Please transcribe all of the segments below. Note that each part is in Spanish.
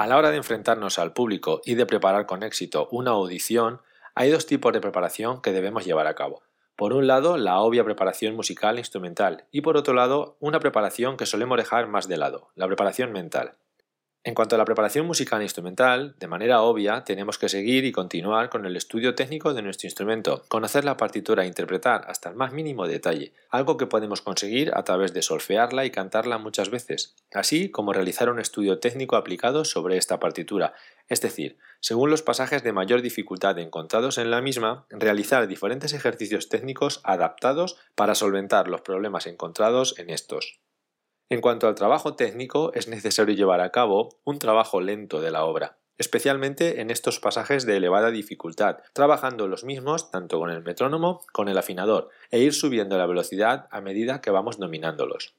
A la hora de enfrentarnos al público y de preparar con éxito una audición, hay dos tipos de preparación que debemos llevar a cabo. Por un lado, la obvia preparación musical e instrumental, y por otro lado, una preparación que solemos dejar más de lado, la preparación mental. En cuanto a la preparación musical e instrumental, de manera obvia tenemos que seguir y continuar con el estudio técnico de nuestro instrumento, conocer la partitura e interpretar hasta el más mínimo detalle, algo que podemos conseguir a través de solfearla y cantarla muchas veces, así como realizar un estudio técnico aplicado sobre esta partitura, es decir, según los pasajes de mayor dificultad encontrados en la misma, realizar diferentes ejercicios técnicos adaptados para solventar los problemas encontrados en estos. En cuanto al trabajo técnico, es necesario llevar a cabo un trabajo lento de la obra, especialmente en estos pasajes de elevada dificultad, trabajando los mismos tanto con el metrónomo con el afinador, e ir subiendo la velocidad a medida que vamos dominándolos.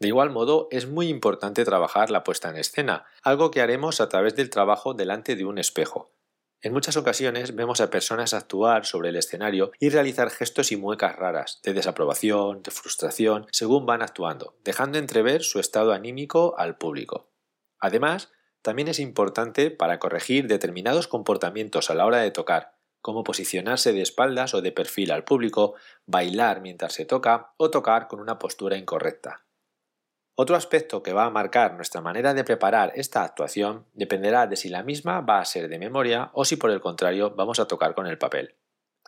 De igual modo, es muy importante trabajar la puesta en escena, algo que haremos a través del trabajo delante de un espejo. En muchas ocasiones vemos a personas actuar sobre el escenario y realizar gestos y muecas raras, de desaprobación, de frustración, según van actuando, dejando entrever su estado anímico al público. Además, también es importante para corregir determinados comportamientos a la hora de tocar, como posicionarse de espaldas o de perfil al público, bailar mientras se toca o tocar con una postura incorrecta. Otro aspecto que va a marcar nuestra manera de preparar esta actuación dependerá de si la misma va a ser de memoria o si por el contrario vamos a tocar con el papel.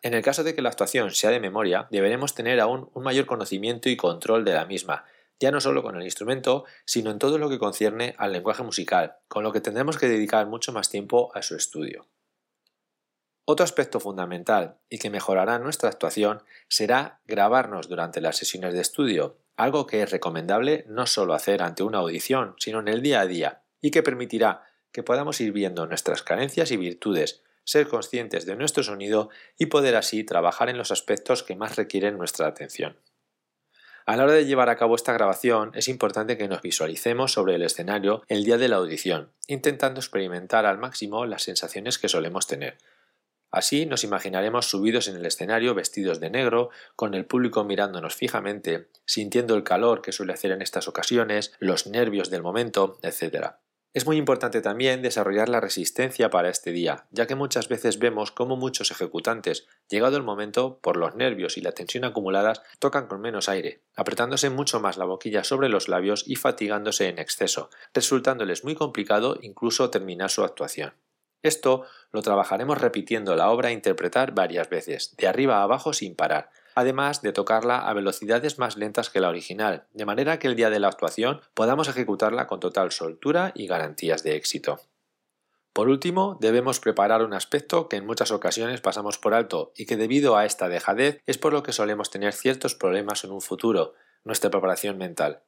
En el caso de que la actuación sea de memoria, deberemos tener aún un mayor conocimiento y control de la misma, ya no solo con el instrumento, sino en todo lo que concierne al lenguaje musical, con lo que tendremos que dedicar mucho más tiempo a su estudio. Otro aspecto fundamental y que mejorará nuestra actuación será grabarnos durante las sesiones de estudio, algo que es recomendable no solo hacer ante una audición, sino en el día a día, y que permitirá que podamos ir viendo nuestras carencias y virtudes, ser conscientes de nuestro sonido y poder así trabajar en los aspectos que más requieren nuestra atención. A la hora de llevar a cabo esta grabación es importante que nos visualicemos sobre el escenario el día de la audición, intentando experimentar al máximo las sensaciones que solemos tener, Así nos imaginaremos subidos en el escenario vestidos de negro, con el público mirándonos fijamente, sintiendo el calor que suele hacer en estas ocasiones, los nervios del momento, etc. Es muy importante también desarrollar la resistencia para este día, ya que muchas veces vemos cómo muchos ejecutantes, llegado el momento, por los nervios y la tensión acumuladas, tocan con menos aire, apretándose mucho más la boquilla sobre los labios y fatigándose en exceso, resultándoles muy complicado incluso terminar su actuación. Esto lo trabajaremos repitiendo la obra a interpretar varias veces, de arriba a abajo sin parar, además de tocarla a velocidades más lentas que la original, de manera que el día de la actuación podamos ejecutarla con total soltura y garantías de éxito. Por último, debemos preparar un aspecto que en muchas ocasiones pasamos por alto y que debido a esta dejadez es por lo que solemos tener ciertos problemas en un futuro, nuestra preparación mental.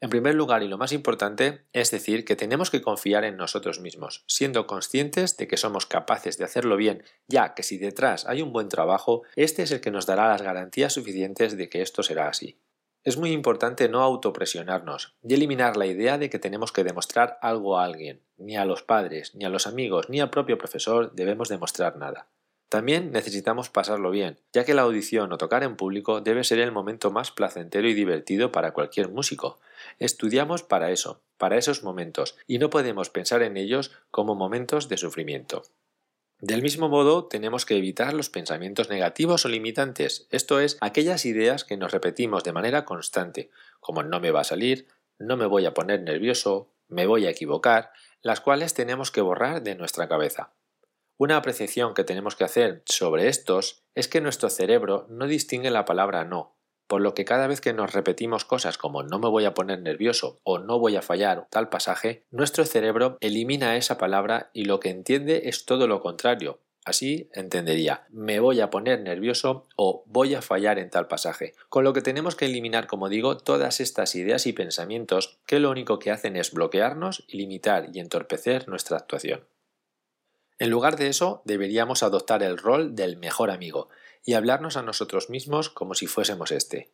En primer lugar, y lo más importante, es decir que tenemos que confiar en nosotros mismos, siendo conscientes de que somos capaces de hacerlo bien, ya que si detrás hay un buen trabajo, este es el que nos dará las garantías suficientes de que esto será así. Es muy importante no autopresionarnos y eliminar la idea de que tenemos que demostrar algo a alguien. Ni a los padres, ni a los amigos, ni al propio profesor debemos demostrar nada. También necesitamos pasarlo bien, ya que la audición o tocar en público debe ser el momento más placentero y divertido para cualquier músico. Estudiamos para eso, para esos momentos, y no podemos pensar en ellos como momentos de sufrimiento. Del mismo modo, tenemos que evitar los pensamientos negativos o limitantes, esto es, aquellas ideas que nos repetimos de manera constante, como no me va a salir, no me voy a poner nervioso, me voy a equivocar, las cuales tenemos que borrar de nuestra cabeza. Una apreciación que tenemos que hacer sobre estos es que nuestro cerebro no distingue la palabra no, por lo que cada vez que nos repetimos cosas como no me voy a poner nervioso o no voy a fallar tal pasaje, nuestro cerebro elimina esa palabra y lo que entiende es todo lo contrario, Así entendería, me voy a poner nervioso o voy a fallar en tal pasaje. Con lo que tenemos que eliminar, como digo, todas estas ideas y pensamientos que lo único que hacen es bloquearnos, limitar y entorpecer nuestra actuación. En lugar de eso, deberíamos adoptar el rol del mejor amigo y hablarnos a nosotros mismos como si fuésemos este.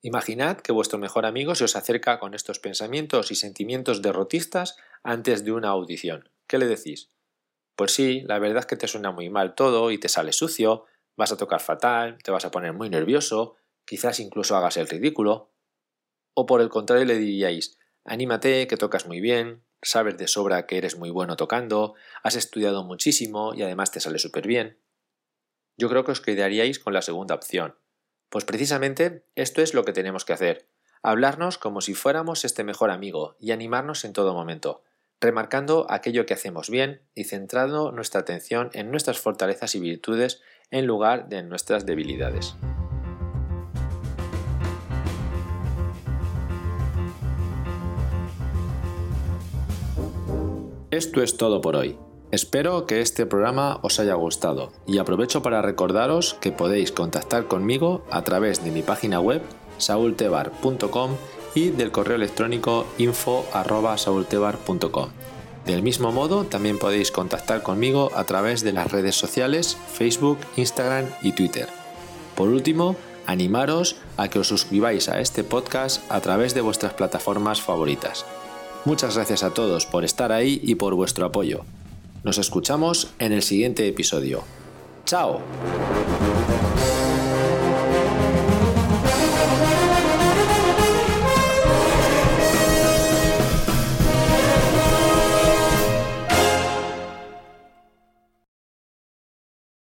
Imaginad que vuestro mejor amigo se os acerca con estos pensamientos y sentimientos derrotistas antes de una audición. ¿Qué le decís? Pues sí, la verdad es que te suena muy mal todo y te sale sucio, vas a tocar fatal, te vas a poner muy nervioso, quizás incluso hagas el ridículo. O por el contrario le diríais, anímate, que tocas muy bien, sabes de sobra que eres muy bueno tocando, has estudiado muchísimo y además te sale súper bien. Yo creo que os quedaríais con la segunda opción. Pues precisamente esto es lo que tenemos que hacer, hablarnos como si fuéramos este mejor amigo y animarnos en todo momento remarcando aquello que hacemos bien y centrando nuestra atención en nuestras fortalezas y virtudes en lugar de en nuestras debilidades. Esto es todo por hoy. Espero que este programa os haya gustado y aprovecho para recordaros que podéis contactar conmigo a través de mi página web saultebar.com y del correo electrónico info.saultebar.com. Del mismo modo, también podéis contactar conmigo a través de las redes sociales Facebook, Instagram y Twitter. Por último, animaros a que os suscribáis a este podcast a través de vuestras plataformas favoritas. Muchas gracias a todos por estar ahí y por vuestro apoyo. Nos escuchamos en el siguiente episodio. ¡Chao!